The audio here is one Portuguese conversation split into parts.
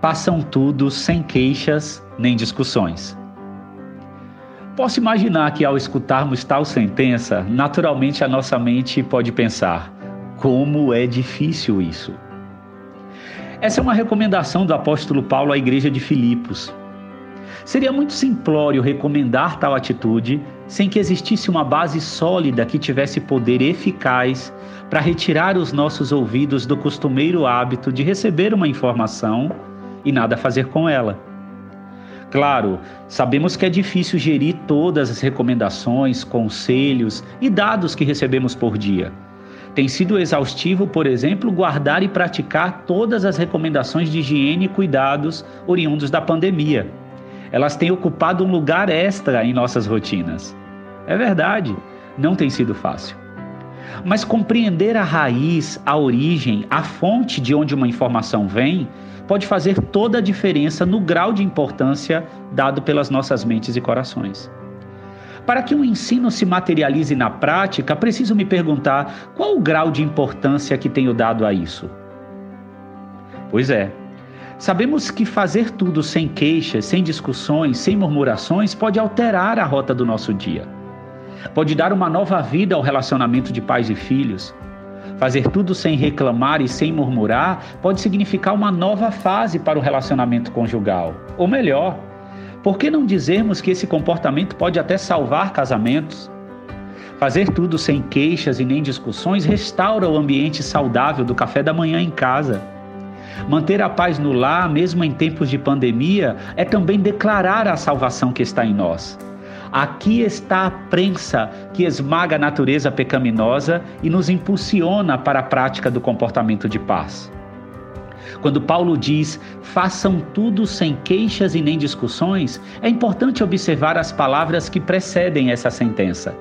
Passam tudo sem queixas nem discussões. Posso imaginar que ao escutarmos tal sentença, naturalmente a nossa mente pode pensar: como é difícil isso. Essa é uma recomendação do apóstolo Paulo à igreja de Filipos. Seria muito simplório recomendar tal atitude sem que existisse uma base sólida que tivesse poder eficaz para retirar os nossos ouvidos do costumeiro hábito de receber uma informação e nada fazer com ela. Claro, sabemos que é difícil gerir todas as recomendações, conselhos e dados que recebemos por dia. Tem sido exaustivo, por exemplo, guardar e praticar todas as recomendações de higiene e cuidados oriundos da pandemia. Elas têm ocupado um lugar extra em nossas rotinas. É verdade, não tem sido fácil. Mas compreender a raiz, a origem, a fonte de onde uma informação vem pode fazer toda a diferença no grau de importância dado pelas nossas mentes e corações. Para que um ensino se materialize na prática, preciso me perguntar qual o grau de importância que tenho dado a isso. Pois é, sabemos que fazer tudo sem queixas, sem discussões, sem murmurações pode alterar a rota do nosso dia. Pode dar uma nova vida ao relacionamento de pais e filhos, Fazer tudo sem reclamar e sem murmurar pode significar uma nova fase para o relacionamento conjugal. Ou melhor, por que não dizermos que esse comportamento pode até salvar casamentos? Fazer tudo sem queixas e nem discussões restaura o ambiente saudável do café da manhã em casa. Manter a paz no lar, mesmo em tempos de pandemia, é também declarar a salvação que está em nós. Aqui está a prensa que esmaga a natureza pecaminosa e nos impulsiona para a prática do comportamento de paz. Quando Paulo diz: façam tudo sem queixas e nem discussões, é importante observar as palavras que precedem essa sentença.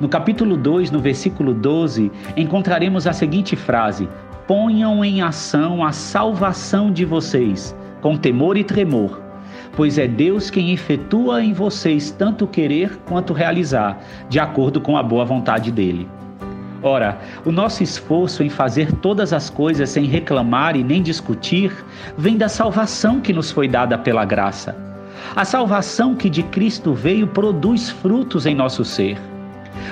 No capítulo 2, no versículo 12, encontraremos a seguinte frase: Ponham em ação a salvação de vocês, com temor e tremor pois é Deus quem efetua em vocês tanto querer quanto realizar, de acordo com a boa vontade dele. Ora, o nosso esforço em fazer todas as coisas sem reclamar e nem discutir vem da salvação que nos foi dada pela graça. A salvação que de Cristo veio produz frutos em nosso ser.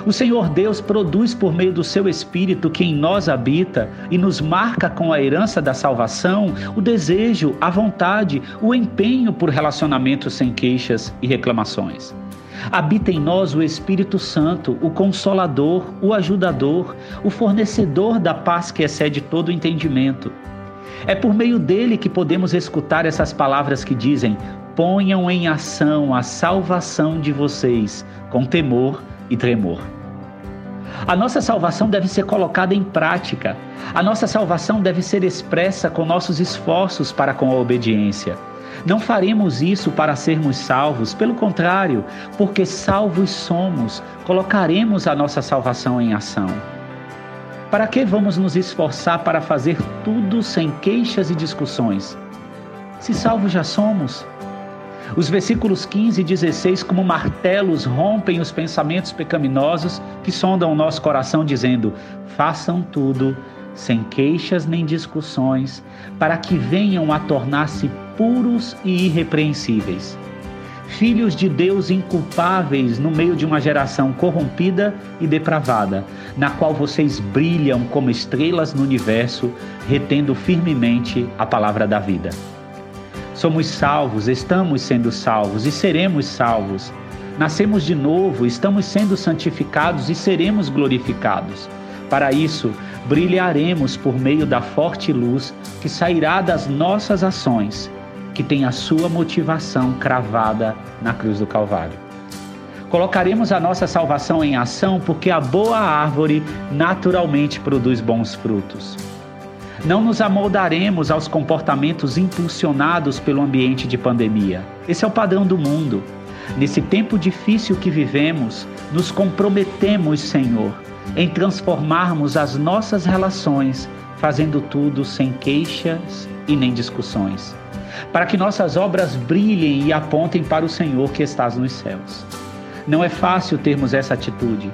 O Senhor Deus produz por meio do seu Espírito que em nós habita e nos marca com a herança da salvação o desejo, a vontade, o empenho por relacionamentos sem queixas e reclamações. Habita em nós o Espírito Santo, o Consolador, o Ajudador, o fornecedor da paz que excede todo entendimento. É por meio dele que podemos escutar essas palavras que dizem: ponham em ação a salvação de vocês com temor e tremor. A nossa salvação deve ser colocada em prática. A nossa salvação deve ser expressa com nossos esforços para com a obediência. Não faremos isso para sermos salvos, pelo contrário, porque salvos somos, colocaremos a nossa salvação em ação. Para que vamos nos esforçar para fazer tudo sem queixas e discussões? Se salvos já somos, os versículos 15 e 16, como martelos, rompem os pensamentos pecaminosos que sondam o nosso coração, dizendo: façam tudo sem queixas nem discussões, para que venham a tornar-se puros e irrepreensíveis. Filhos de Deus inculpáveis no meio de uma geração corrompida e depravada, na qual vocês brilham como estrelas no universo, retendo firmemente a palavra da vida. Somos salvos, estamos sendo salvos e seremos salvos. Nascemos de novo, estamos sendo santificados e seremos glorificados. Para isso, brilharemos por meio da forte luz que sairá das nossas ações, que tem a sua motivação cravada na cruz do Calvário. Colocaremos a nossa salvação em ação porque a boa árvore naturalmente produz bons frutos. Não nos amoldaremos aos comportamentos impulsionados pelo ambiente de pandemia. Esse é o padrão do mundo. Nesse tempo difícil que vivemos, nos comprometemos, Senhor, em transformarmos as nossas relações, fazendo tudo sem queixas e nem discussões, para que nossas obras brilhem e apontem para o Senhor que estás nos céus. Não é fácil termos essa atitude,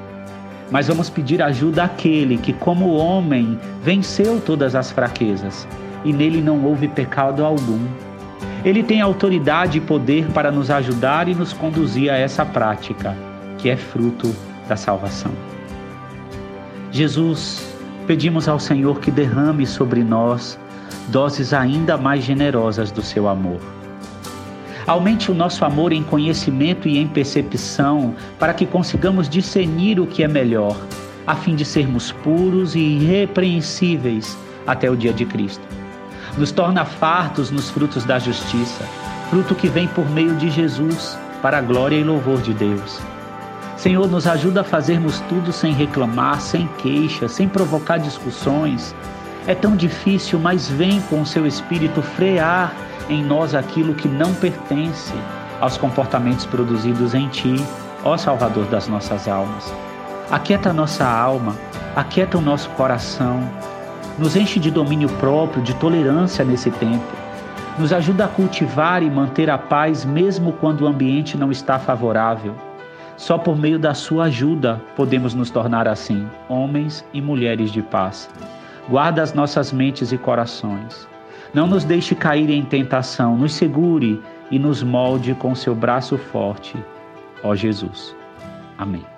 mas vamos pedir ajuda àquele que, como homem, venceu todas as fraquezas e nele não houve pecado algum. Ele tem autoridade e poder para nos ajudar e nos conduzir a essa prática, que é fruto da salvação. Jesus, pedimos ao Senhor que derrame sobre nós doses ainda mais generosas do seu amor. Aumente o nosso amor em conhecimento e em percepção, para que consigamos discernir o que é melhor, a fim de sermos puros e irrepreensíveis até o dia de Cristo. Nos torna fartos nos frutos da justiça, fruto que vem por meio de Jesus, para a glória e louvor de Deus. Senhor, nos ajuda a fazermos tudo sem reclamar, sem queixa, sem provocar discussões. É tão difícil, mas vem com o seu espírito frear em nós aquilo que não pertence aos comportamentos produzidos em Ti, ó Salvador das nossas almas. Aquieta a nossa alma, aquieta o nosso coração, nos enche de domínio próprio, de tolerância nesse tempo. Nos ajuda a cultivar e manter a paz mesmo quando o ambiente não está favorável. Só por meio da sua ajuda podemos nos tornar assim, homens e mulheres de paz. Guarda as nossas mentes e corações. Não nos deixe cair em tentação, nos segure e nos molde com seu braço forte, ó Jesus. Amém.